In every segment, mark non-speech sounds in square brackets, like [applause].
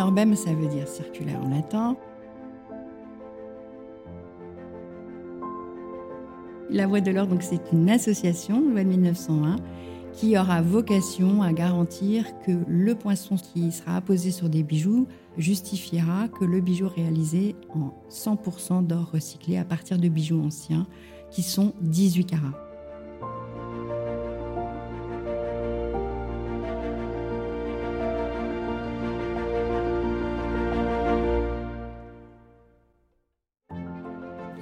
Inorbem, ça veut dire circulaire en latin. La Voie de l'Or, c'est une association, loi de 1901, qui aura vocation à garantir que le poinçon qui sera apposé sur des bijoux justifiera que le bijou réalisé en 100% d'or recyclé à partir de bijoux anciens qui sont 18 carats.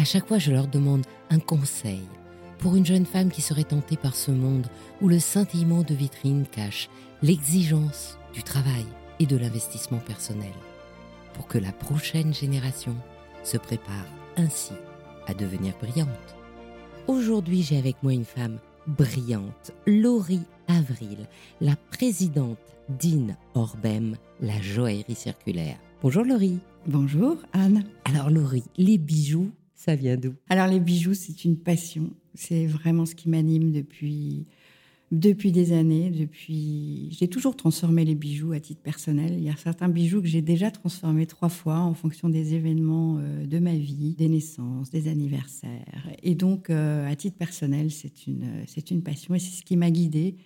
À chaque fois, je leur demande un conseil pour une jeune femme qui serait tentée par ce monde où le scintillement de vitrine cache l'exigence du travail et de l'investissement personnel, pour que la prochaine génération se prépare ainsi à devenir brillante. Aujourd'hui, j'ai avec moi une femme brillante, Laurie Avril, la présidente d'In Orbem, la joaillerie circulaire. Bonjour Laurie. Bonjour Anne. Alors Laurie, les bijoux, ça vient d'où? Alors les bijoux, c'est une passion. C'est vraiment ce qui m'anime depuis depuis des années, depuis, j'ai toujours transformé les bijoux à titre personnel. Il y a certains bijoux que j'ai déjà transformés trois fois en fonction des événements euh, de ma vie, des naissances, des anniversaires. Et donc, euh, à titre personnel, c'est une, c'est une passion et c'est ce qui m'a guidée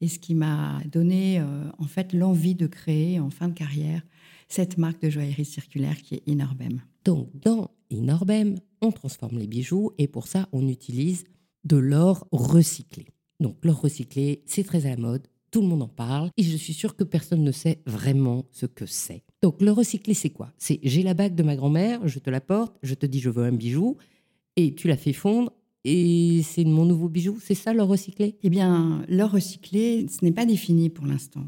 et ce qui m'a donné euh, en fait l'envie de créer en fin de carrière cette marque de joaillerie circulaire qui est Inorbem. Donc, dans Inorbem, on transforme les bijoux et pour ça, on utilise de l'or recyclé. Donc l'or recyclé, c'est très à la mode, tout le monde en parle, et je suis sûre que personne ne sait vraiment ce que c'est. Donc le recyclé, c'est quoi? C'est j'ai la bague de ma grand-mère, je te la porte, je te dis je veux un bijou, et tu la fais fondre, et c'est mon nouveau bijou, c'est ça l'or recyclé? Eh bien, l'or recyclé, ce n'est pas défini pour l'instant.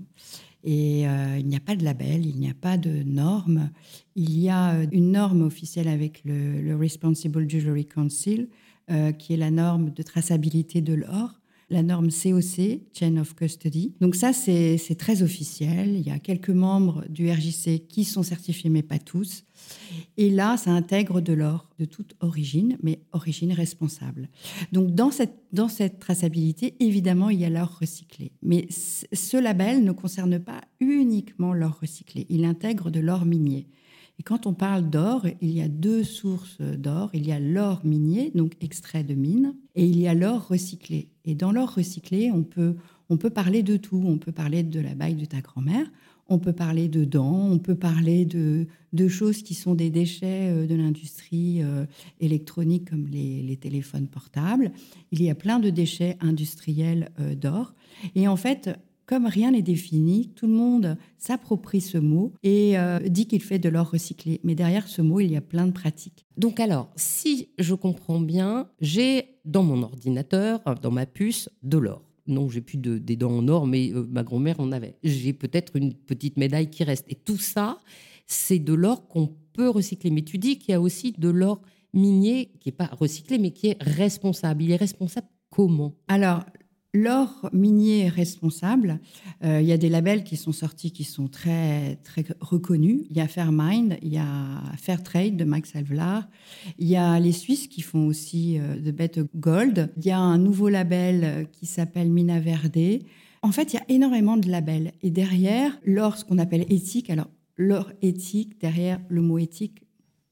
Et euh, il n'y a pas de label, il n'y a pas de norme. Il y a euh, une norme officielle avec le, Responsible Jewelry Council, euh, qui est la norme de traçabilité de l'or la norme COC, Chain of Custody. Donc ça, c'est très officiel. Il y a quelques membres du RJC qui sont certifiés, mais pas tous. Et là, ça intègre de l'or de toute origine, mais origine responsable. Donc dans cette, dans cette traçabilité, évidemment, il y a l'or recyclé. Mais ce label ne concerne pas uniquement l'or recyclé. Il intègre de l'or minier. Et quand on parle d'or, il y a deux sources d'or. Il y a l'or minier, donc extrait de mine, et il y a l'or recyclé. Et dans l'or recyclé, on peut, on peut parler de tout. On peut parler de la bague de ta grand-mère, on peut parler de dents, on peut parler de, de choses qui sont des déchets euh, de l'industrie euh, électronique comme les, les, téléphones portables. Il y a plein de déchets industriels euh, d'or. Et en fait, comme rien n'est défini, tout le monde s'approprie ce mot et euh, dit qu'il fait de l'or recyclé. Mais derrière ce mot, il y a plein de pratiques. Donc alors, si je comprends bien, j'ai dans mon ordinateur, dans ma puce, de l'or. Non, j'ai plus de, des dents en or, mais euh, ma grand-mère en avait. J'ai peut-être une petite médaille qui reste. Et tout ça, c'est de l'or qu'on peut recycler. Mais tu dis qu'il y a aussi de l'or minier qui n'est pas recyclé, mais qui est responsable. Il est responsable comment? Alors, L'or minier responsable, euh, il y a des labels qui sont sortis qui sont très, très reconnus. Il y a Fairmind, il y a Fairtrade de Max Alvelar, il y a les Suisses qui font aussi euh, de Gold, il y a un nouveau label euh, qui s'appelle Mina Verde. En fait, il y a énormément de labels. Et derrière, l'or, ce qu'on appelle éthique, alors l'or éthique, derrière le mot éthique,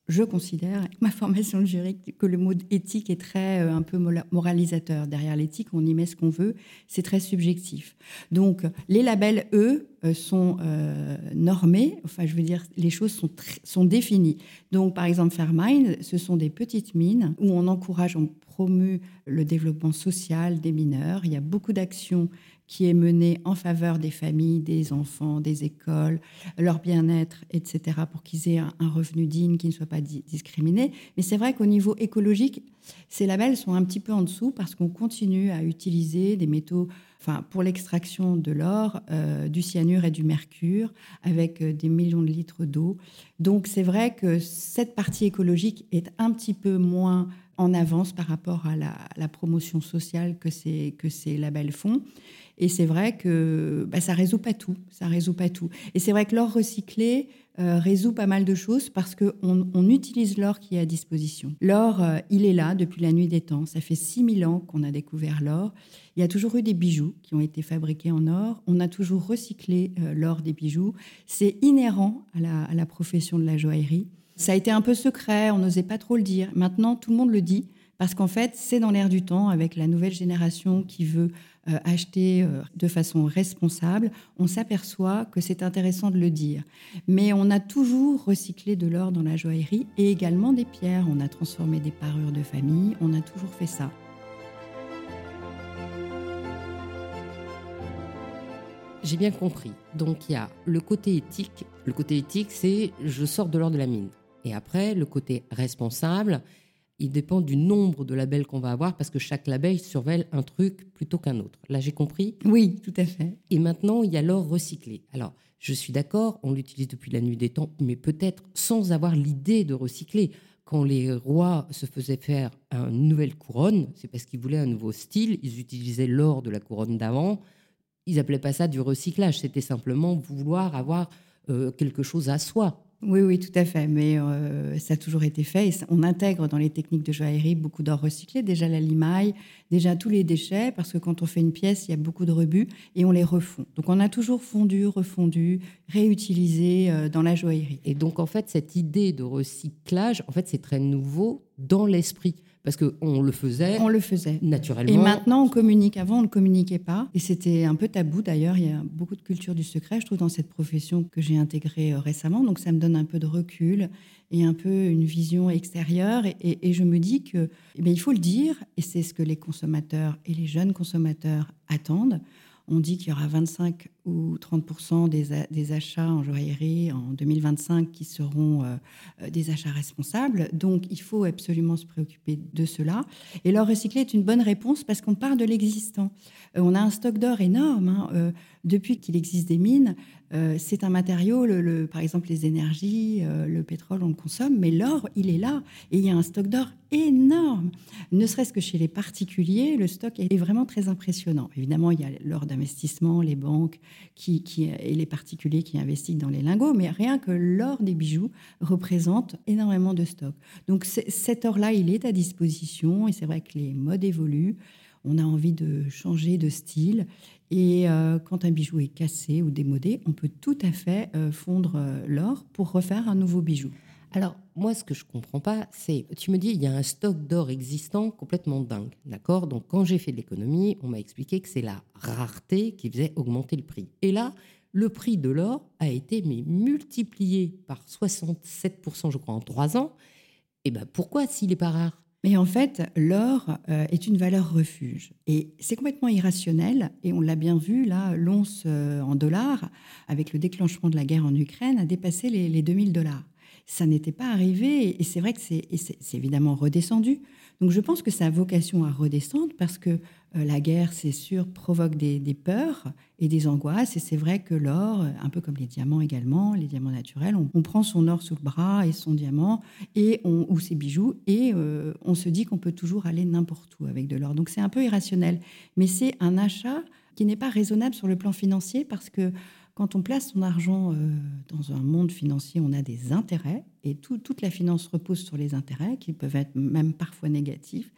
je considère, ma formation juridique, que le mot éthique est très euh, un peu moralisateur. Derrière l'éthique, on y met ce qu'on veut, c'est très subjectif. Donc, les labels, eux, euh, sont euh, normés, enfin, je veux dire, les choses sont, sont définies. Donc, par exemple, Fairmind, ce sont des petites mines où on encourage, on promeut le développement social des mineurs. Il y a beaucoup d'actions qui est menée en faveur des familles, des enfants, des écoles, leur bien-être, etc., pour qu'ils aient un revenu digne, qu'ils ne soient pas discriminés. Mais c'est vrai qu'au niveau écologique, ces labels sont un petit peu en dessous parce qu'on continue à utiliser des métaux, enfin, pour l'extraction de l'or, euh, du cyanure et du mercure, avec euh, des millions de litres d'eau. Donc c'est vrai que cette partie écologique est un petit peu moins en avance par rapport à la, promotion sociale que ces labels font. Et c'est vrai que bah, ça résout pas tout. Ça résout pas tout. Et c'est vrai que l'or recyclé euh, résout pas mal de choses parce qu'on on utilise l'or qui est à disposition. L'or, euh, il est là depuis la nuit des temps. Ça fait 6000 ans qu'on a découvert l'or. Il y a toujours eu des bijoux qui ont été fabriqués en or. On a toujours recyclé euh, l'or des bijoux. C'est inhérent à la, à la profession de la joaillerie. Ça a été un peu secret, on n'osait pas trop le dire. Maintenant, tout le monde le dit parce qu'en fait, c'est dans l'air du temps avec la nouvelle génération qui veut euh, acheter euh, de façon responsable, on s'aperçoit que c'est intéressant de le dire. Mais on a toujours recyclé de l'or dans la joaillerie et également des pierres. On a transformé des parures de famille, on a toujours fait ça. J'ai bien compris. Donc il y a le côté éthique. Le côté éthique, c'est je sors de l'or de la mine. Et après, le côté responsable, il dépend du nombre de labels qu'on va avoir parce que chaque label surveille un truc plutôt qu'un autre. Là, j'ai compris Oui, tout à fait. Et maintenant, il y a l'or recyclé. Alors, je suis d'accord, on l'utilise depuis la nuit des temps, mais peut-être sans avoir l'idée de recycler. Quand les rois se faisaient faire une nouvelle couronne, c'est parce qu'ils voulaient un nouveau style, ils utilisaient l'or de la couronne d'avant. Ils appelaient pas ça du recyclage, c'était simplement vouloir avoir euh, quelque chose à soi. Oui, oui, tout à fait. Mais euh, ça a toujours été fait. On intègre dans les techniques de joaillerie beaucoup d'or recyclé. Déjà la limaille, déjà tous les déchets, parce que quand on fait une pièce, il y a beaucoup de rebuts et on les refond. Donc on a toujours fondu, refondu, réutilisé euh, dans la joaillerie. Et donc en fait, cette idée de recyclage, en fait, c'est très nouveau dans l'esprit parce qu'on le faisait. On le faisait. Naturellement. Et maintenant, on communique. Avant, on ne communiquait pas. Et c'était un peu tabou d'ailleurs. Il y a beaucoup de culture du secret, je trouve, dans cette profession que j'ai intégrée euh, récemment. Donc, ça me donne un peu de recul et un peu une vision extérieure. Et, je me dis que, eh il faut le dire. Et c'est ce que les consommateurs et les jeunes consommateurs attendent. On dit qu'il y aura 25 ou 30 des, des, achats en joaillerie en 2025 qui seront euh, euh, des achats responsables. Donc, il faut absolument se préoccuper de cela. Et l'or recyclé est une bonne réponse parce qu'on part de l'existant. Euh, on a un stock d'or énorme. Hein, depuis qu'il existe des mines, c'est un matériau, par exemple les énergies, le pétrole, on le consomme, mais l'or, il est là. Et il y a un stock d'or énorme. Ne serait-ce que chez les particuliers, le stock est vraiment très impressionnant. Évidemment, il y a l'or d'investissement, les banques, qui, et les particuliers qui investissent dans les lingots, mais rien que l'or des bijoux représente énormément de stock. Donc cet or-là, il est à disposition et c'est vrai que les modes évoluent. On a envie de changer de style. Et euh, quand un bijou est cassé ou démodé, on peut tout à fait euh, fondre euh, l'or pour refaire un nouveau bijou. Alors, moi, ce que je comprends pas, c'est, tu me dis, il y a un stock d'or existant complètement dingue, d'accord? Donc, quand j'ai fait de l'économie, on m'a expliqué que c'est la rareté qui faisait augmenter le prix. Et là, le prix de l'or a été mais, multiplié par 67%, je crois, en trois ans. Et ben, pourquoi s'il n'est pas rare? Mais en fait, l'or euh, est une valeur refuge. Et c'est complètement irrationnel. Et on l'a bien vu, là, l'once euh, en dollars, avec le déclenchement de la guerre en Ukraine, a dépassé les, les 2000 dollars ça n'était pas arrivé. Et c'est vrai que c'est évidemment redescendu. Donc je pense que ça a vocation à redescendre parce que euh, la guerre, c'est sûr, provoque des, peurs et des angoisses. Et c'est vrai que l'or, un peu comme les diamants également, les diamants naturels, on, prend son or sous le bras et son diamant et on, ou ses bijoux et euh, on se dit qu'on peut toujours aller n'importe où avec de l'or. Donc c'est un peu irrationnel. Mais c'est un achat qui n'est pas raisonnable sur le plan financier parce que quand on place son argent euh, dans un monde financier, on a des intérêts et toute la finance repose sur les intérêts qui peuvent être même parfois négatifs.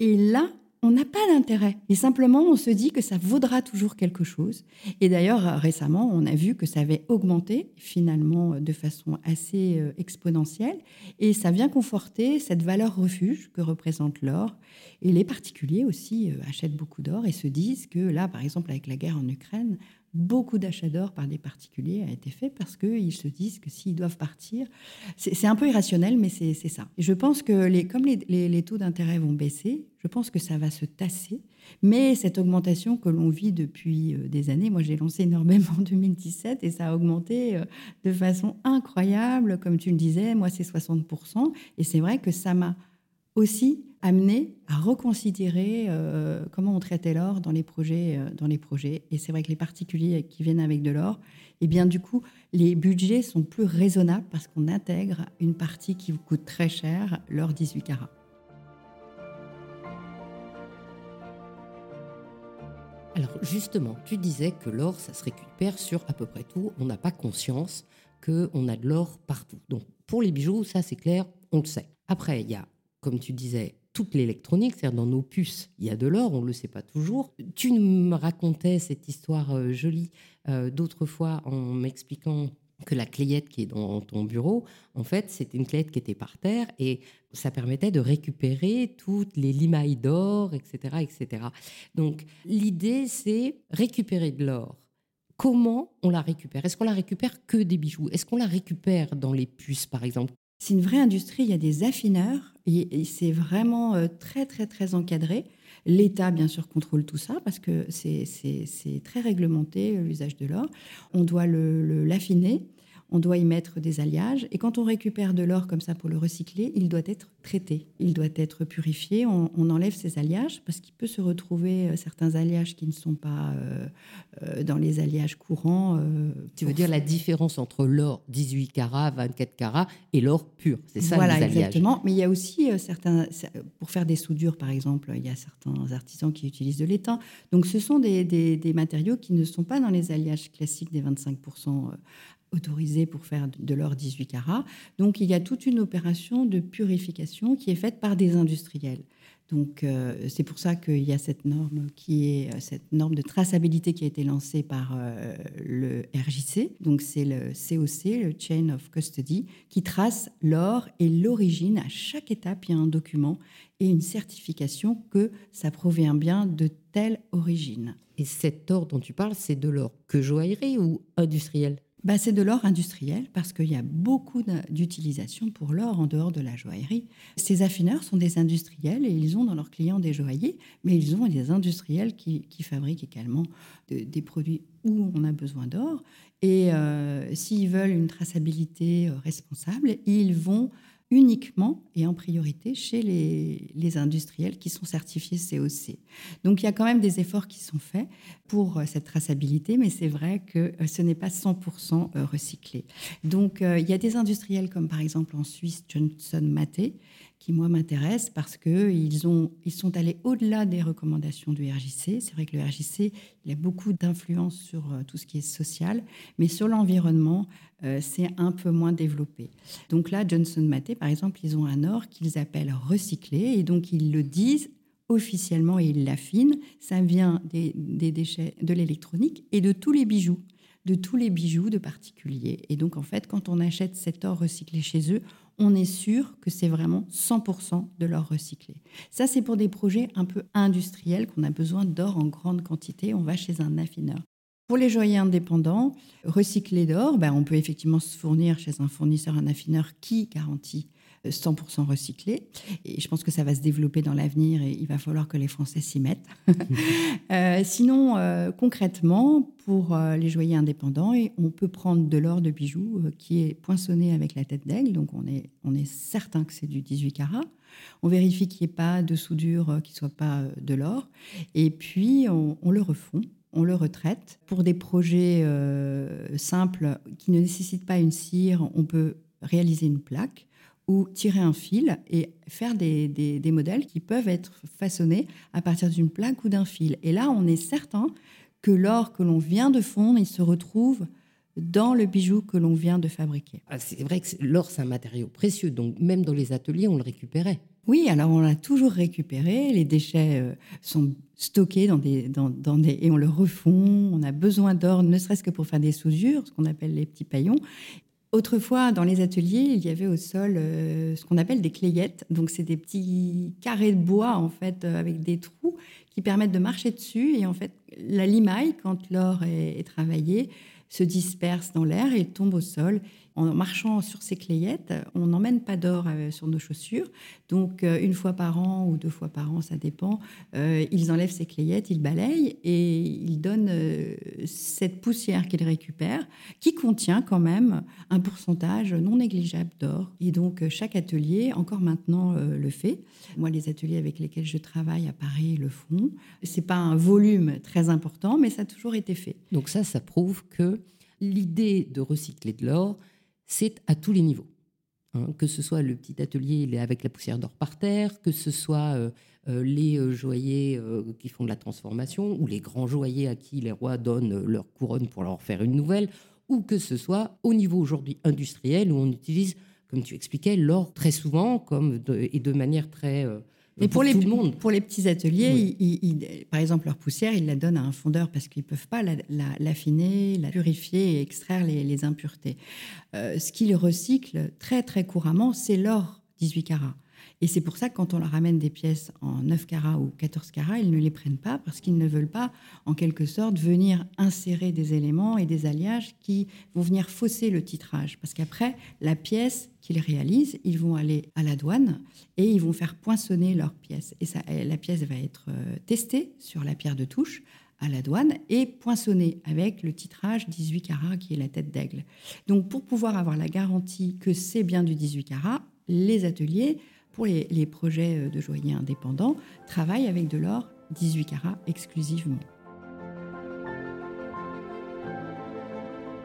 Et là, on n'a pas d'intérêt. Et simplement, on se dit que ça vaudra toujours quelque chose. Et d'ailleurs, récemment, on a vu que ça avait augmenté finalement de façon assez euh, exponentielle. Et ça vient conforter cette valeur refuge que représente l'or. Et les particuliers aussi euh, achètent beaucoup d'or et se disent que là, par exemple, avec la guerre en Ukraine, beaucoup d'achats d'or par des particuliers a été fait parce qu'ils se disent que s'ils doivent partir, c'est un peu irrationnel, mais c'est ça. je pense que les, comme les, taux d'intérêt vont baisser, je pense que ça va se tasser. Mais cette augmentation que l'on vit depuis euh, des années, moi j'ai lancé énormément en [laughs] 2017 et ça a augmenté euh, de façon incroyable. Comme tu le disais, moi c'est 60%. Et c'est vrai que ça m'a aussi amené à reconsidérer euh, comment on traitait l'or dans les projets. Euh, dans les projets. Et c'est vrai que les particuliers qui viennent avec de l'or, eh bien du coup, les budgets sont plus raisonnables parce qu'on intègre une partie qui vous coûte très cher, l'or 18 carats. Alors justement, tu disais que l'or, ça se récupère sur à peu près tout. On n'a pas conscience qu'on a de l'or partout. Donc pour les bijoux, ça c'est clair, on le sait. Après, il y a comme tu disais, toute l'électronique, c'est-à-dire dans nos puces, il y a de l'or, on ne le sait pas toujours. Tu me racontais cette histoire euh, jolie euh, d'autres fois en m'expliquant que la clayette qui est dans ton bureau, en fait, c'était une clayette qui était par terre et ça permettait de récupérer toutes les limailles d'or, etc., etc. Donc, l'idée, c'est récupérer de l'or. Comment on la récupère? Est-ce qu'on la récupère que des bijoux? Est-ce qu'on la récupère dans les puces, par exemple? C'est une vraie industrie, il y a des affineurs et, c'est vraiment euh, très très très encadré. L'État, bien sûr, contrôle tout ça parce que c'est très réglementé l'usage de l'or. On doit l'affiner on doit y mettre des alliages. Et quand on récupère de l'or comme ça pour le recycler, il doit être traité, il doit être purifié. On, enlève ces alliages parce qu'il peut se retrouver euh, certains alliages qui ne sont pas euh, euh, dans les alliages courants. tu veux dire la différence entre l'or 18 carats, 24 carats et l'or pur, c'est ça voilà, les alliages. exactement. Mais il y a aussi certains, pour faire des soudures par exemple, il y a certains artisans qui utilisent de l'étain. Donc ce sont des, des, matériaux qui ne sont pas dans les alliages classiques des 25% autorisé pour faire de l'or 18 carats. Donc il y a toute une opération de purification qui est faite par des industriels. Donc euh, c'est pour ça qu'il y a cette norme qui est euh, cette norme de traçabilité qui a été lancée par euh, le RJC. Donc c'est le COC, le Chain of Custody, qui trace l'or et l'origine. À chaque étape, il y a un document et une certification que ça provient bien de telle origine. Et cet or dont tu parles, c'est de l'or que joaillerie ou industriel? Bah, c'est de l'or industriel parce qu'il y a beaucoup d'utilisation pour l'or en dehors de la joaillerie. Ces affineurs sont des industriels et ils ont dans leurs clients des joailliers, mais ils ont des industriels qui, fabriquent également des produits où on a besoin d'or. Et euh, s'ils veulent une traçabilité euh, responsable, ils vont uniquement et en priorité chez les, industriels qui sont certifiés COC. Donc il y a quand même des efforts qui sont faits pour euh, cette traçabilité, mais c'est vrai que euh, ce n'est pas 100% euh, recyclé. Donc il y a des industriels comme par exemple en Suisse Johnson Maté qui, moi, m'intéressent parce qu'ils ont, ils sont allés au-delà des recommandations du RJC. C'est vrai que le RJC, a beaucoup d'influence sur euh, tout ce qui est social, mais sur l'environnement, euh, c'est un peu moins développé. Donc là, Johnson Maté, par exemple, ils ont un or qu'ils appellent recyclé, et donc ils le disent officiellement et ils l'affinent. Ça vient des déchets de l'électronique et de tous les bijoux de tous les bijoux de particuliers. Et donc, en fait, quand on achète cet or recyclé chez eux, on est sûr que c'est vraiment 100% de l'or recyclé. Ça, c'est pour des projets un peu industriels qu'on a besoin d'or en grande quantité. On va chez un affineur. Pour les joyaux indépendants, recycler d'or, ben, on peut effectivement se fournir chez un fournisseur, un affineur qui garantit 100% recyclé. Et je pense que ça va se développer dans l'avenir et il va falloir que les Français s'y mettent. [laughs] Euh, sinon, euh, concrètement, pour euh, les joyaux indépendants, on peut prendre de l'or de bijoux qui est poinçonné avec la tête d'aigle. Donc, on est, on est certain que c'est du 18 carats. On vérifie qu'il n'y ait pas de soudure qui ne soit pas de l'or. Et puis, on, on, le refond. On le retraite. Pour des projets simples qui ne nécessitent pas une cire, on peut réaliser une plaque ou tirer un fil et faire des, des, modèles qui peuvent être façonnés à partir d'une plaque ou d'un fil. Et là, on est certain que l'or que l'on vient de fondre, il se retrouve dans le bijou que l'on vient de fabriquer. Ah, c'est vrai que l'or, c'est un matériau précieux, donc même dans les ateliers, on le récupérait. Oui, alors on l'a toujours récupéré. Les déchets euh, sont stockés dans des, dans, des, et on le refond. On a besoin d'or, ne serait-ce que pour faire des sousures, ce qu'on appelle les petits paillons. Autrefois, dans les ateliers, il y avait au sol euh, ce qu'on appelle des clayettes. Donc, c'est des petits carrés de bois, en fait, euh, avec des trous qui permettent de marcher dessus. Et en fait, la limaille, quand l'or est, est travaillé, se disperse dans l'air et tombe au sol en marchant sur ces clayettes, on n'emmène pas d'or euh, sur nos chaussures. Donc, euh, une fois par an ou deux fois par an, ça dépend, euh, ils enlèvent ces clayettes, ils balayent et ils donnent cette poussière qu'ils récupèrent, qui contient quand même un pourcentage non négligeable d'or. Et donc, chaque atelier, encore maintenant, le fait. Moi, les ateliers avec lesquels je travaille à Paris le font. C'est pas un volume très important, mais ça a toujours été fait. Donc ça, ça prouve que l'idée de recycler de l'or, c'est à tous les niveaux. Hein, que ce soit le petit atelier avec la poussière d'or par terre, que ce soit euh, euh, les euh, joailliers qui font de la transformation, ou les grands joailliers à qui les rois donnent leur couronne pour leur faire une nouvelle, ou que ce soit au niveau aujourd'hui industriel où on utilise, comme tu expliquais, l'or très souvent comme et de manière très mais pour, les, pour les petits ateliers, par exemple, leur poussière, ils la donnent à un fondeur parce qu'ils ne peuvent pas l'affiner, la, purifier et extraire les, impuretés. Euh, ce qu'ils recyclent très, très couramment, c'est l'or 18 carats. Et c'est pour ça que quand on leur amène des pièces en 9 carats ou 14 carats, ils ne les prennent pas parce qu'ils ne veulent pas, en quelque sorte, venir insérer des éléments et des alliages qui vont venir fausser le titrage. Parce qu'après, la pièce qu'ils réalisent, ils vont aller à la douane et ils vont faire poinçonner leur pièce. Et ça, la pièce va être euh, testée sur la pierre de touche à la douane et poinçonnée avec le titrage 18 carats qui est la tête d'aigle. Donc pour pouvoir avoir la garantie que c'est bien du 18 carats, les ateliers pour les, projets euh, de joailliers indépendants, travaillent avec de l'or 18 carats exclusivement.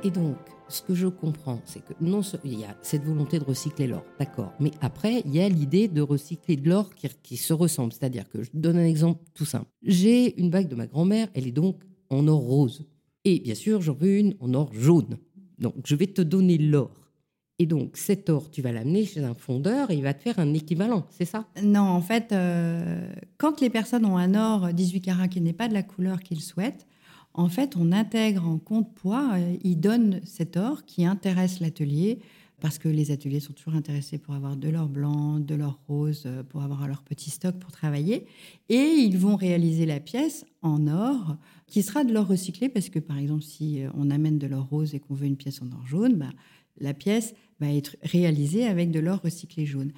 Et donc, ce que je comprends, c'est que non, il y a cette volonté de recycler l'or, d'accord. Mais après, il y a l'idée de recycler de l'or qui, qui, se ressemble. C'est-à-dire que je donne un exemple tout simple. J'ai une bague de ma grand-mère, elle est donc en or rose. Et bien sûr, j'en veux une en or jaune. Donc, je vais te donner l'or. Et donc, cet or, tu vas l'amener chez un fondeur et il va te faire un équivalent, c'est ça? Non, en fait, euh, quand les personnes ont un or 18 carats qui n'est pas de la couleur qu'ils souhaitent, en fait, on intègre en compte poids, euh, ils donnent cet or qui intéresse l'atelier, parce que les ateliers sont toujours intéressés pour avoir de l'or blanc, de l'or rose, euh, pour avoir leur petit stock pour travailler. Et ils vont réaliser la pièce en or, qui sera de l'or recyclé, parce que par exemple, si on amène de l'or rose et qu'on veut une pièce en or jaune, bah, la pièce être réalisée avec de l'or recyclé jaune.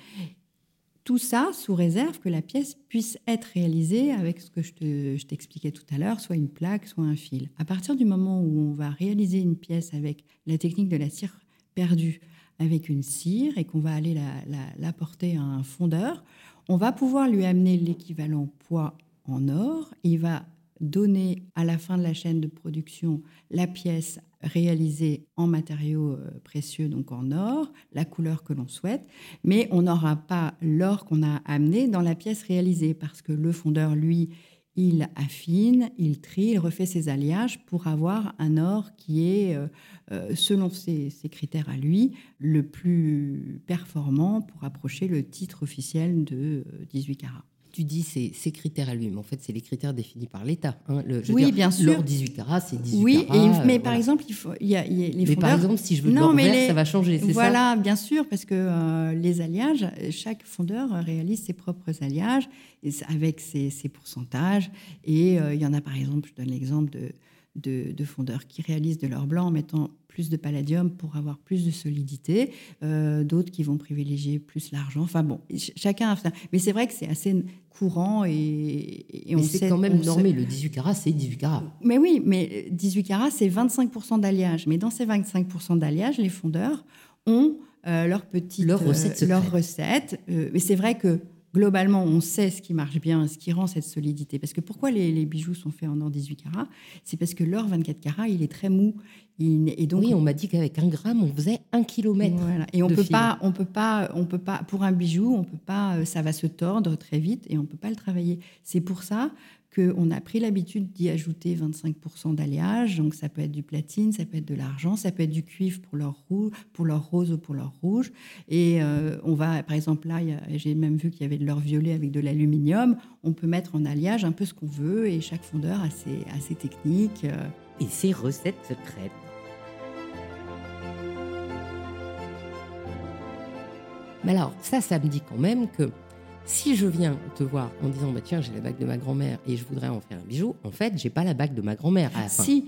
Tout ça sous réserve que la pièce puisse être réalisée avec ce que je t'expliquais tout à l'heure, soit une plaque, soit un fil. À partir du moment où on va réaliser une pièce avec la technique de la cire perdue, avec une cire, et qu'on va aller la, porter à un fondeur, on va pouvoir lui amener l'équivalent poids en or. Il va donner à la fin de la chaîne de production la pièce réalisée en matériaux euh, précieux, donc en or, la couleur que l'on souhaite, mais on n'aura pas l'or qu'on a amené dans la pièce réalisée parce que le fondeur, lui, il affine, il trie, il refait ses alliages pour avoir un or qui est, euh, euh, selon ses, critères à lui, le plus performant pour approcher le titre officiel de 18 carats tu dis ces critères à lui, mais en fait, c'est les critères définis par l'État. Hein. oui, bien sûr. L'or 18 carats, c'est 18 oui, carats. Oui, mais par exemple, il, faut, y a, y a les mais par exemple, si je veux de l'or vert, ça va changer, c'est ça? Voilà, bien sûr, parce que euh, les alliages, chaque fondeur réalise ses propres alliages avec ses, ses pourcentages. Et euh, il y en a, par exemple, je donne l'exemple de, de, de fondeurs qui réalisent de l'or blanc en mettant plus de palladium pour avoir plus de solidité, euh, d'autres qui vont privilégier plus l'argent. Enfin bon, chacun a Mais c'est vrai que c'est assez courant et, et on c'est quand même normé. Le 18 carats, c'est 18 carats. Mais oui, mais 18 carats, c'est 25% d'alliage. Mais dans ces 25% d'alliage, les fondeurs ont euh, leur petite leur recette. Euh, leur recette. mais c'est vrai que globalement, on sait ce qui marche bien, ce qui rend cette solidité. Parce que pourquoi les, bijoux sont faits en or 18 carats? C'est parce que l'or 24 carats, il est très mou. et donc, oui, on m'a dit qu'avec un gramme, on faisait un kilomètre. Et on peut pas, on peut pas, on peut pas, pour un bijou, on peut pas, euh, ça va se tordre très vite et on peut pas le travailler. C'est pour ça qu'on a pris l'habitude d'y ajouter 25% d'alliage. Donc ça peut être du platine, ça peut être de l'argent, ça peut être du cuivre pour leur, rouge, pour leur rose ou pour leur rouge. Et euh, on va, par exemple, là, j'ai même vu qu'il y avait de l'or violet avec de l'aluminium. On peut mettre en alliage un peu ce qu'on veut et chaque fondeur a ses, a ses techniques. Euh. Et ses recettes secrètes. Mais alors, ça, ça me dit quand même que si je viens te voir en disant bah tiens j'ai la bague de ma grand-mère et je voudrais en faire un bijou, en fait j'ai pas la bague de ma grand-mère. Si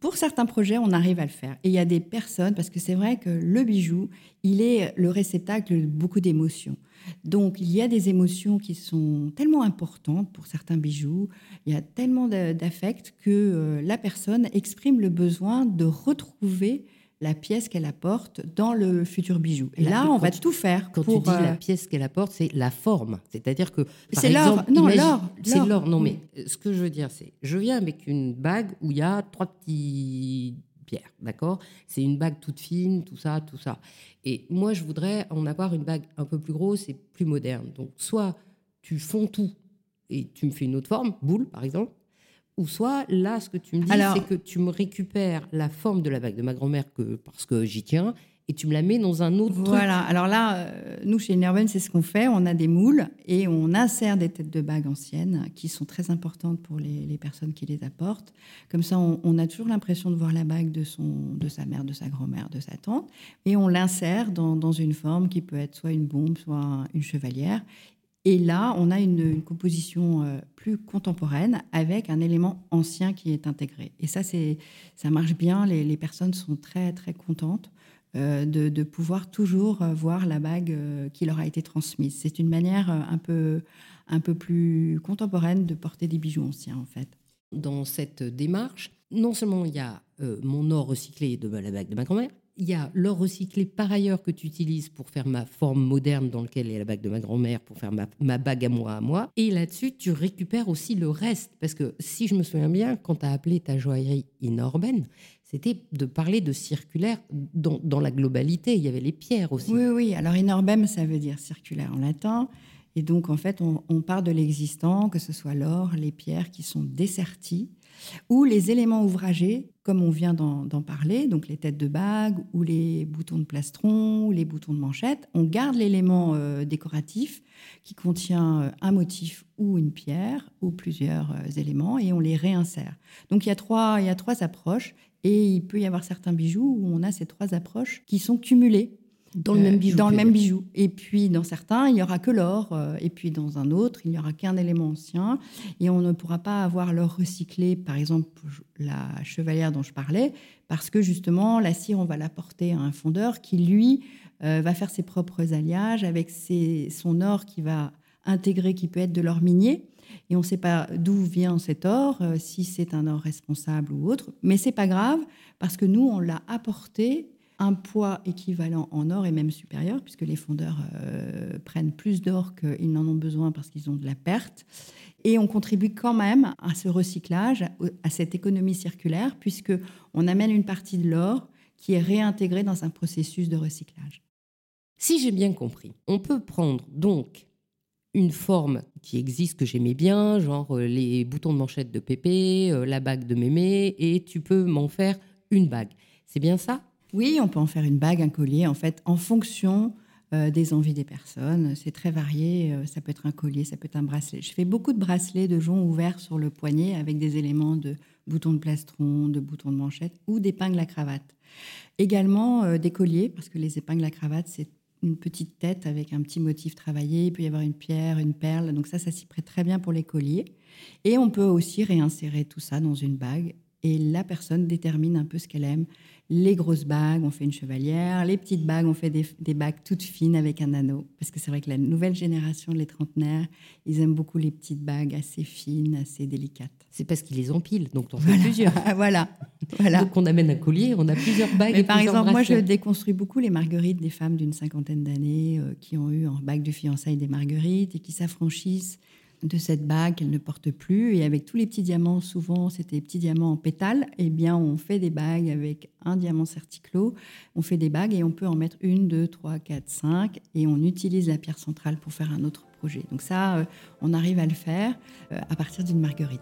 pour certains projets on arrive à le faire et il y a des personnes parce que c'est vrai que le bijou il est le réceptacle de beaucoup d'émotions. Donc il y a des émotions qui sont tellement importantes pour certains bijoux, il y a tellement d'affect que euh, la personne exprime le besoin de retrouver la pièce qu'elle apporte dans le futur bijou. Et là, on va tout faire. Quand pour, tu dis la euh, pièce qu'elle apporte, c'est la forme. C'est-à-dire que. C'est l'or. Non, l'or. C'est l'or. Non, mais euh, ce que je veux dire, c'est. Je viens avec une bague où il y a trois petits pierres, d'accord? C'est une bague toute fine, tout ça, tout ça. Et moi, je voudrais en avoir une bague un peu plus grosse et plus moderne. Donc, soit tu fonds tout et tu me fais une autre forme, boule par exemple, ou soit là, ce que tu me dis, c'est que tu me récupères la forme de la bague de ma grand-mère que, parce que j'y tiens et tu me la mets dans un autre voilà. Alors là, euh, nous, chez Nerven, c'est ce qu'on fait. On a des moules et on insère des têtes de bagues anciennes qui sont très importantes pour les, personnes qui les apportent. Comme ça, on, a toujours l'impression de voir la bague de, son, de sa mère, de sa grand-mère, de sa tante. Et on l'insère dans, dans, une forme qui peut être soit une bombe, soit une chevalière. Et là, on a une, composition euh, plus contemporaine avec un élément ancien qui est intégré. Et ça, ça marche bien. Les, personnes sont très, très contentes euh, de, pouvoir toujours euh, voir la bague qui leur a été transmise. C'est une manière un peu, un peu plus contemporaine de porter des bijoux anciens, en fait. Dans cette démarche, non seulement il y a mon or recyclé de la bague de ma grand-mère, il y a l'or recyclé par ailleurs que tu utilises pour faire ma forme moderne dans laquelle est la bague de ma grand-mère, pour faire ma, bague à moi à moi. Et là-dessus, tu récupères aussi le reste. Parce que si je me souviens bien, quand tu as appelé ta joaillerie inorbaine, c'était de parler de circulaire dans, la globalité. Il y avait les pierres aussi. Oui, oui. Alors inorbem, ça veut dire circulaire en latin. Et donc, en fait, on, on part de l'existant, que ce soit l'or, les pierres qui sont desserties ou les éléments ouvragés, comme on vient d'en parler, donc les têtes de bague ou les boutons de plastron ou les boutons de manchette, on garde l'élément euh, décoratif qui contient euh, un motif ou une pierre ou plusieurs euh, éléments et on les réinsère. Donc il y, a trois, il y a trois approches et il peut y avoir certains bijoux où on a ces trois approches qui sont cumulées dans le même bijou. Dans le même bijou. Et puis, dans certains, il n'y aura que l'or. Euh, et puis, dans un autre, il n'y aura qu'un élément ancien. Et on ne pourra pas avoir l'or recyclé, par exemple, la chevalière dont je parlais, parce que justement, la cire, on va l'apporter à un fondeur qui, lui, euh, va faire ses propres alliages avec son or qui va intégrer, qui peut être de l'or minier. Et on ne sait pas d'où vient cet or, euh, si c'est un or responsable ou autre. Mais c'est pas grave, parce que nous, on l'a apporté un poids équivalent en or et même supérieur, puisque les fondeurs euh, prennent plus d'or qu'ils n'en ont besoin parce qu'ils ont de la perte. Et on contribue quand même à ce recyclage, à cette économie circulaire, puisque on amène une partie de l'or qui est réintégrée dans un processus de recyclage. Si j'ai bien compris, on peut prendre donc une forme qui existe que j'aimais bien, genre euh, les boutons de manchette de Pépé, euh, la bague de Mémé, et tu peux m'en faire une bague. C'est bien ça? Oui, on peut en faire une bague, un collier, en fait, en fonction euh, des envies des personnes. C'est très varié. Euh, ça peut être un collier, ça peut être un bracelet. Je fais beaucoup de bracelets de joncs ouverts sur le poignet avec des éléments de boutons de plastron, de boutons de manchette ou d'épingles à cravate. Également euh, des colliers, parce que les épingles à cravate, c'est une petite tête avec un petit motif travaillé. Il peut y avoir une pierre, une perle. Donc ça, ça s'y prête très bien pour les colliers. Et on peut aussi réinsérer tout ça dans une bague. Et la personne détermine un peu ce qu'elle aime les grosses bagues, on fait une chevalière. Les petites bagues, on fait des, bagues toutes fines avec un anneau. Parce que c'est vrai que la nouvelle génération, les trentenaires, ils aiment beaucoup les petites bagues assez fines, assez délicates. C'est parce qu'ils les empilent, donc on fait plusieurs. [laughs] voilà. voilà. Donc on amène un collier, on a plusieurs bagues. Mais par exemple, moi, je déconstruis beaucoup les marguerites des femmes d'une cinquantaine d'années euh, qui ont eu en bague de fiançailles des marguerites et qui s'affranchissent de cette bague qu'elle ne porte plus. Et avec tous les petits diamants, souvent c'était des petits diamants en pétales, eh bien on fait des bagues avec un diamant certiclo. On fait des bagues et on peut en mettre une, deux, trois, quatre, cinq. Et on utilise la pierre centrale pour faire un autre projet. Donc ça, euh, on arrive à le faire euh, à partir d'une marguerite.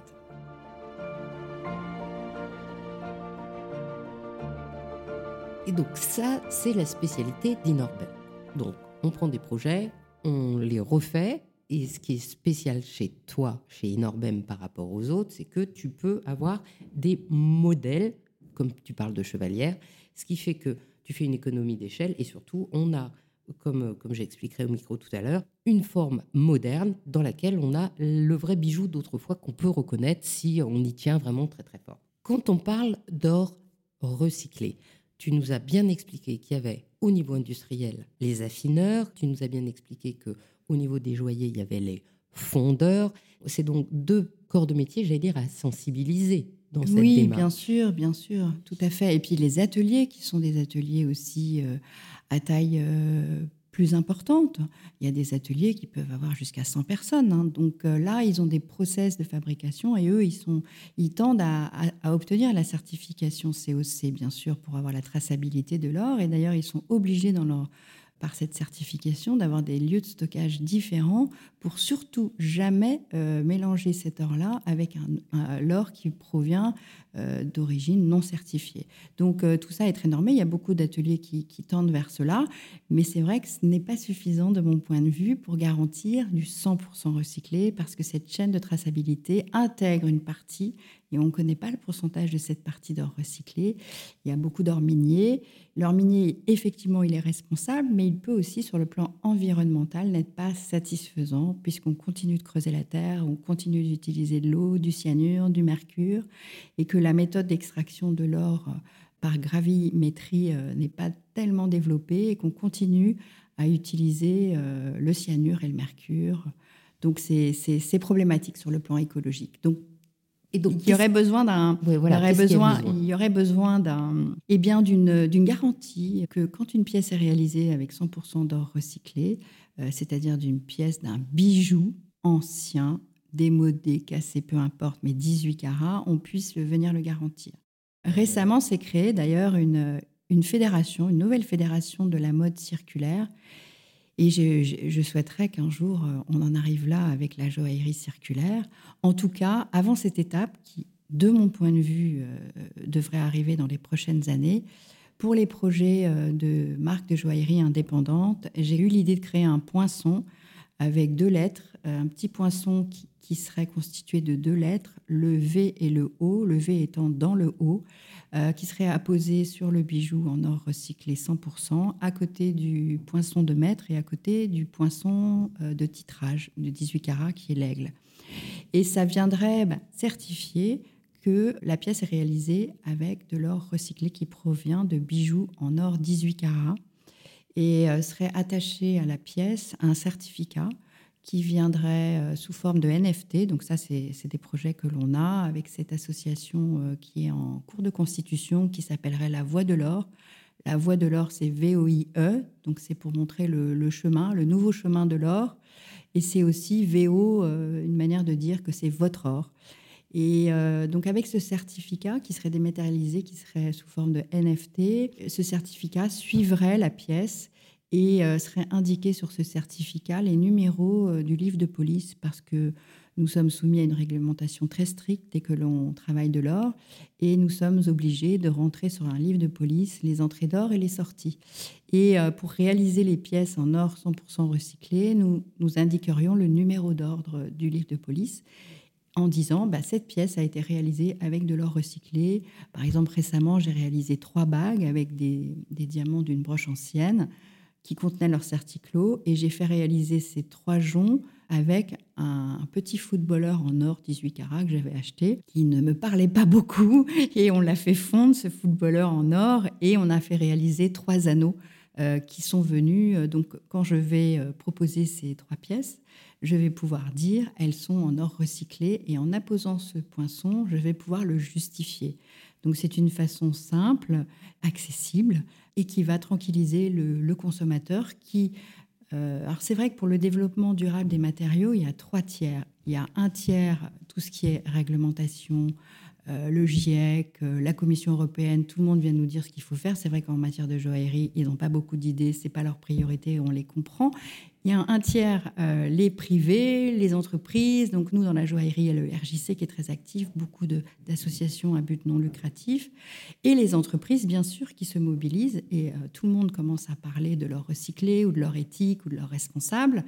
Et donc ça, c'est la spécialité d'Inorbel. Donc on prend des projets, on les refait, et ce qui est spécial chez toi, chez Inorbem par rapport aux autres, c'est que tu peux avoir des modèles, comme tu parles de chevalière, ce qui fait que tu fais une économie d'échelle et surtout, on a, comme, comme j'expliquerai au micro tout à l'heure, une forme moderne dans laquelle on a le vrai bijou d'autrefois qu'on peut reconnaître si on y tient vraiment très très fort. Quand on parle d'or recyclé, tu nous as bien expliqué qu'il y avait au niveau industriel les affineurs, tu nous as bien expliqué que au niveau des joailliers, il y avait les fondeurs. C'est donc deux corps de métier, j'allais dire, à sensibiliser dans cette oui, démarche. Oui, bien sûr, bien sûr, tout à fait. Et puis les ateliers, qui sont des ateliers aussi euh, à taille euh, plus importante. Il y a des ateliers qui peuvent avoir jusqu'à 100 personnes. Hein. Donc euh, là, ils ont des process de fabrication et eux, ils, sont, ils tendent à, à obtenir la certification COC, bien sûr, pour avoir la traçabilité de l'or. Et d'ailleurs, ils sont obligés dans leur par cette certification d'avoir des lieux de stockage différents pour surtout jamais euh, mélanger cet or-là avec un, l'or qui provient euh, d'origine non certifiée. Donc euh, tout ça est très normé. Il y a beaucoup d'ateliers qui, qui, tendent vers cela, mais c'est vrai que ce n'est pas suffisant de mon point de vue pour garantir du 100% recyclé parce que cette chaîne de traçabilité intègre une partie et on ne connaît pas le pourcentage de cette partie d'or recyclé. Il y a beaucoup d'or minier. L'or minier, effectivement, il est responsable, mais il peut aussi, sur le plan environnemental, n'être pas satisfaisant, puisqu'on continue de creuser la terre, on continue d'utiliser de l'eau, du cyanure, du mercure, et que la méthode d'extraction de l'or euh, par gravimétrie euh, n'est pas tellement développée, et qu'on continue à utiliser euh, le cyanure et le mercure. Donc c'est problématique sur le plan écologique. Donc donc, il y aurait besoin d'un, il, y aurait besoin, il y aurait besoin d'un, eh bien, d'une, d'une garantie que quand une pièce est réalisée avec 100% d'or recyclé, euh, c'est-à-dire d'une pièce d'un bijou ancien, démodé, cassé, peu importe, mais 18 carats, on puisse venir le garantir. Récemment, s'est créée d'ailleurs une, une fédération, une nouvelle fédération de la mode circulaire et je, souhaiterais qu'un jour, euh, on en arrive là avec la joaillerie circulaire. En tout cas, avant cette étape, qui, de mon point de vue, euh, devrait arriver dans les prochaines années, pour les projets euh, de marques de joaillerie indépendantes, j'ai eu l'idée de créer un poinçon avec deux lettres, un petit poinçon qui, qui serait constitué de deux lettres, le V et le O, le V étant dans le O, euh, qui serait apposé sur le bijou en or recyclé 100%, à côté du poinçon de maître et à côté du poinçon euh, de titrage de 18 carats qui est l'aigle. Et ça viendrait bah, certifier que la pièce est réalisée avec de l'or recyclé qui provient de bijoux en or 18 carats et euh, serait attaché à la pièce un certificat qui viendrait euh, sous forme de NFT. Donc ça, c'est des projets que l'on a avec cette association euh, qui est en cours de constitution, qui s'appellerait La Voie de l'Or. La Voie de l'Or, c'est V-O-I-E, donc c'est pour montrer le, chemin, le nouveau chemin de l'or. Et c'est aussi VO, euh, une manière de dire que c'est votre or. Et donc avec ce certificat qui serait dématérialisé, qui serait sous forme de NFT, ce certificat suivrait la pièce et euh, serait indiqué sur ce certificat les numéros euh, du livre de police parce que nous sommes soumis à une réglementation très stricte dès que l'on travaille de l'or et nous sommes obligés de rentrer sur un livre de police les entrées d'or et les sorties. Et euh, pour réaliser les pièces en or 100% recyclé, nous, nous indiquerions le numéro d'ordre du livre de police en disant bah, cette pièce a été réalisée avec de l'or recyclé. Par exemple, récemment, j'ai réalisé trois bagues avec des diamants d'une broche ancienne qui contenaient leur certiclo et j'ai fait réaliser ces trois joncs avec un, petit footballeur en or 18 carats que j'avais acheté, qui ne me parlait pas beaucoup, [laughs] et on l'a fait fondre, ce footballeur en or, et on a fait réaliser trois anneaux euh, qui sont venus. Euh, donc, quand je vais euh, proposer ces trois pièces, je vais pouvoir dire elles sont en or recyclé, et en apposant ce poinçon, je vais pouvoir le justifier. Donc, c'est une façon simple, accessible, et qui va tranquilliser le, consommateur qui Euh, alors c'est vrai que pour le développement durable des matériaux, il y a trois tiers. Il y a un tiers, tout ce qui est réglementation, euh, le GIEC, euh, la Commission européenne, tout le monde vient nous dire ce qu'il faut faire. C'est vrai qu'en matière de joaillerie, ils n'ont pas beaucoup d'idées, c'est pas leur priorité, on les comprend. Il y a un tiers, euh, les privés, les entreprises. Donc nous, dans la joaillerie, il y a le RJC qui est très actif, beaucoup d'associations à but non lucratif. Et les entreprises, bien sûr, qui se mobilisent. Et tout le monde commence à parler de leur recyclé ou de leur éthique ou de leur responsable.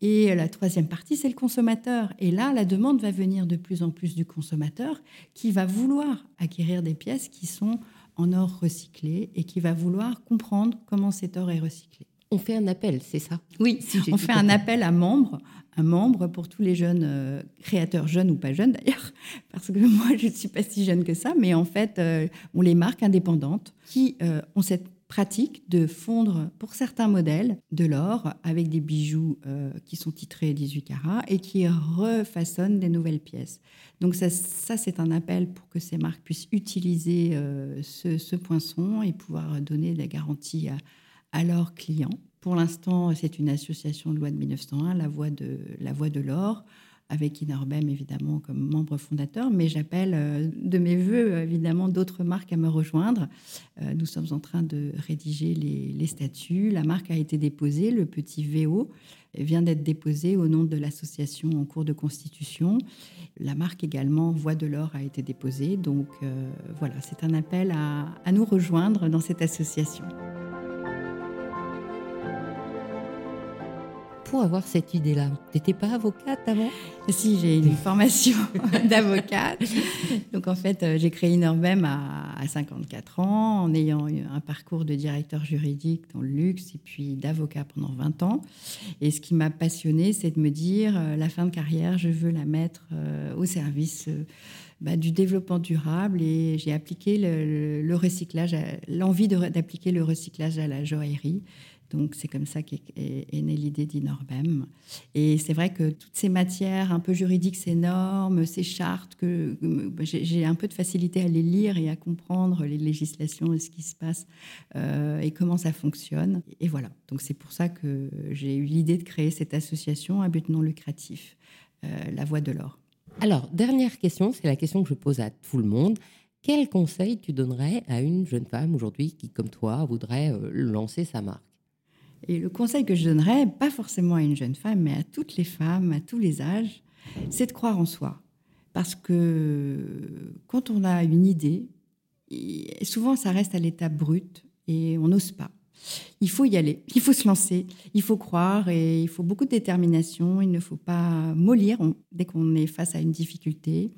Et la troisième partie, c'est le consommateur. Et là, la demande va venir de plus en plus du consommateur qui va vouloir acquérir des pièces qui sont en or recyclé et qui va vouloir comprendre comment cet or est recyclé. On fait un appel, c'est ça? Oui, on fait un appel à membres, un membre pour tous les jeunes euh, créateurs, jeunes ou pas jeunes d'ailleurs, [laughs] parce que moi je ne suis pas si jeune que ça, mais en fait euh, on les marques indépendantes qui euh, ont cette pratique de fondre pour certains modèles de l'or avec des bijoux euh, qui sont titrés 18 carats et qui refaçonnent des nouvelles pièces. Donc ça, c'est un appel pour que ces marques puissent utiliser euh, ce, poinçon et pouvoir donner des garanties à, leurs clients. Pour l'instant, c'est une association de loi de 1901, la Voix de l'or avec Inorbem évidemment comme membre fondateur, mais j'appelle euh, de mes voeux évidemment d'autres marques à me rejoindre. Euh, nous sommes en train de rédiger les, statuts. La marque a été déposée, le petit VO vient d'être déposé au nom de l'association en cours de constitution. La marque également Voix de l'Or a été déposée. Donc euh, voilà, c'est un appel à nous rejoindre dans cette association. Pour avoir cette idée-là T'étais pas avocate avant? Si, j'ai une [laughs] formation [laughs] d'avocate. Donc en fait, euh, j'ai créé Inorbem à, à 54 ans en ayant eu un parcours de directeur juridique dans le luxe et puis d'avocat pendant 20 ans. Et ce qui m'a passionné, c'est de me dire, euh, la fin de carrière, je veux la mettre euh, au service. Bah, du développement durable et j'ai appliqué le, recyclage, l'envie d'appliquer le recyclage à la joaillerie. Donc c'est comme ça qu'est est, née l'idée d'Inorbem. Et c'est vrai que toutes ces matières un peu juridiques, ces normes, ces chartes, que, j'ai un peu de facilité à les lire et à comprendre les législations et ce qui se passe euh, et comment ça fonctionne. Et voilà, donc c'est pour ça que j'ai eu l'idée de créer cette association à but non lucratif, euh, La Voix de l'Or. Alors, dernière question, c'est la question que je pose à tout le monde. Quel conseil tu donnerais à une jeune femme aujourd'hui qui, comme toi, voudrait euh, lancer sa marque? Et le conseil que je donnerais, pas forcément à une jeune femme, mais à toutes les femmes, à tous les âges, c'est de croire en soi. Parce que quand on a une idée, souvent ça reste à l'état brut et on n'ose pas. Il faut y aller, il faut se lancer, il faut croire et il faut beaucoup de détermination. Il ne faut pas mollir dès qu'on est face à une difficulté.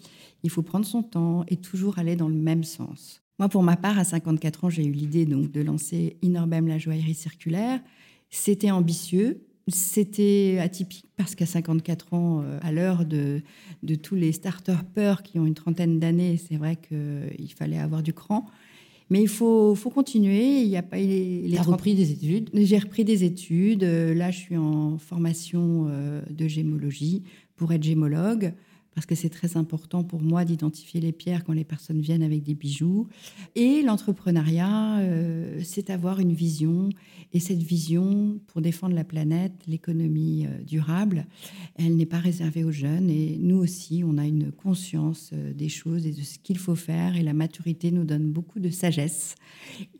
Il faut prendre son temps et toujours aller dans le même sens. Moi, pour ma part, à 54 ans, j'ai eu l'idée donc de lancer Inorbem, la joaillerie circulaire. C'était ambitieux, c'était atypique parce qu'à 54 ans, euh, à l'heure de, de, tous les starters peurs qui ont une trentaine d'années, c'est vrai qu'il fallait avoir du cran. Mais il faut, faut continuer. Il y a pas les. les repris des études? J'ai repris des études. Là, je suis en formation euh, de gémologie pour être gémologue parce que c'est très important pour moi d'identifier les pierres quand les personnes viennent avec des bijoux. Et l'entrepreneuriat, euh, c'est avoir une vision. Et cette vision, pour défendre la planète, l'économie euh, durable, elle n'est pas réservée aux jeunes. Et nous aussi, on a une conscience euh, des choses et de ce qu'il faut faire. Et la maturité nous donne beaucoup de sagesse.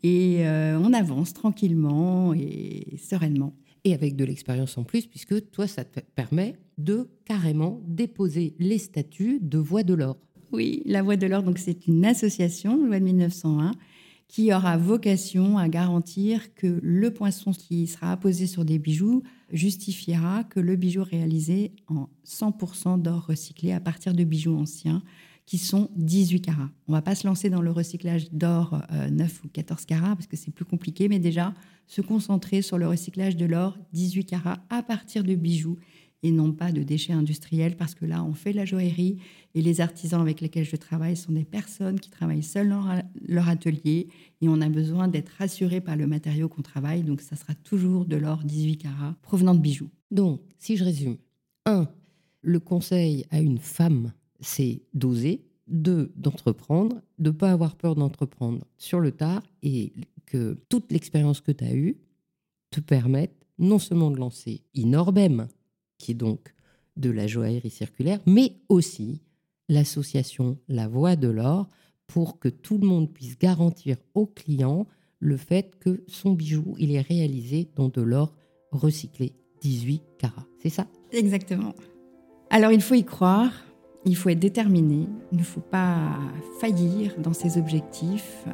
Et on avance tranquillement et sereinement et avec de l'expérience en plus, puisque toi, ça te permet de carrément déposer les statuts de Voix de l'Or. Oui, la Voix de l'Or, donc c'est une association, loi de 1901, qui aura vocation à garantir que le poinçon qui sera apposé sur des bijoux justifiera que le bijou réalisé en 100% d'or recyclé à partir de bijoux anciens qui sont 18 carats. On va pas se lancer dans le recyclage d'or 9 euh, ou 14 carats parce que c'est plus compliqué, mais déjà se concentrer sur le recyclage de l'or 18 carats à partir de bijoux et non pas de déchets industriels parce que là, on fait la joaillerie et les artisans avec lesquels je travaille sont des personnes qui travaillent seuls dans leur atelier et on a besoin d'être rassurés par le matériau qu'on travaille. Donc, ça sera toujours de l'or 18 carats provenant de bijoux. Donc, si je résume, 1. Le conseil à une femme c'est d'oser, deux, d'entreprendre, de ne pas avoir peur d'entreprendre sur le tard et que toute l'expérience que tu as eue te permette non seulement de lancer Inorbem, qui est donc de la joaillerie circulaire, mais aussi l'association La Voix de l'Or pour que tout le monde puisse garantir au client le fait que son bijou, il est réalisé dans de l'or recyclé 18 carats. C'est ça? Exactement. Alors il faut y croire, il faut être déterminé, il ne faut pas faillir dans ses objectifs.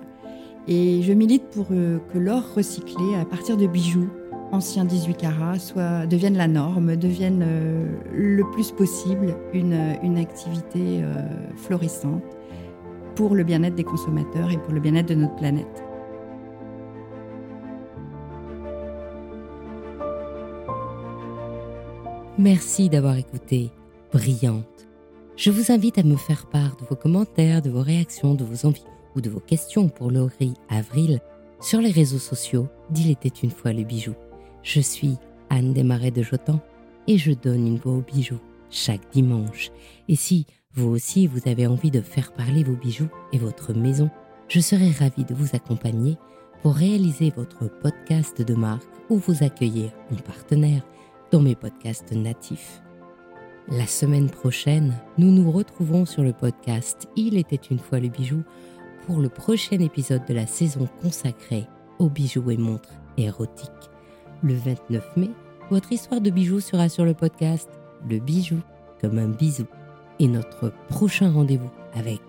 Et je milite pour euh, que l'or recyclé à partir de bijoux anciens 18 carats soit, devienne la norme, devienne euh, le plus possible une, activité euh, florissante pour le bien-être des consommateurs et pour le bien-être de notre planète. Merci d'avoir écouté Brillante. Je vous invite à me faire part de vos commentaires, de vos réactions, de vos envies ou de vos questions pour Laurie Avril sur les réseaux sociaux d'Il était une fois le bijou. Je suis Anne Desmarais de Jotan et je donne une voix aux bijoux chaque dimanche. Et si vous aussi vous avez envie de faire parler vos bijoux et votre maison, je serai ravie de vous accompagner pour réaliser votre podcast de marque ou vous accueillir en partenaire dans mes podcasts natifs. La semaine prochaine, nous nous retrouvons sur le podcast Il était une fois le bijou pour le prochain épisode de la saison consacrée aux bijoux et montres érotiques. Le 29 mai, votre histoire de bijoux sera sur le podcast Le bijou comme un bisou. Et notre prochain rendez-vous avec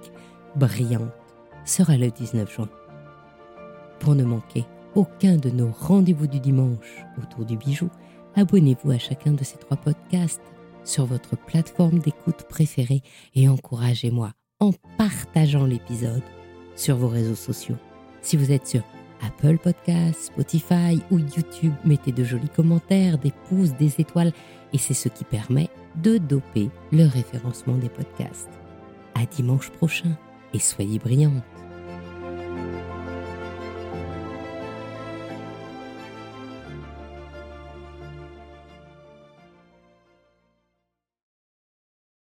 Brillante sera le 19 juin. Pour ne manquer aucun de nos rendez-vous du dimanche autour du bijou, abonnez-vous à chacun de ces trois podcasts sur votre plateforme d'écoute préférée et encouragez-moi en partageant l'épisode sur vos réseaux sociaux. Si vous êtes sur Apple Podcasts, Spotify ou YouTube, mettez de jolis commentaires, des pouces, des étoiles et c'est ce qui permet de doper le référencement des podcasts. À dimanche prochain et soyez brillantes.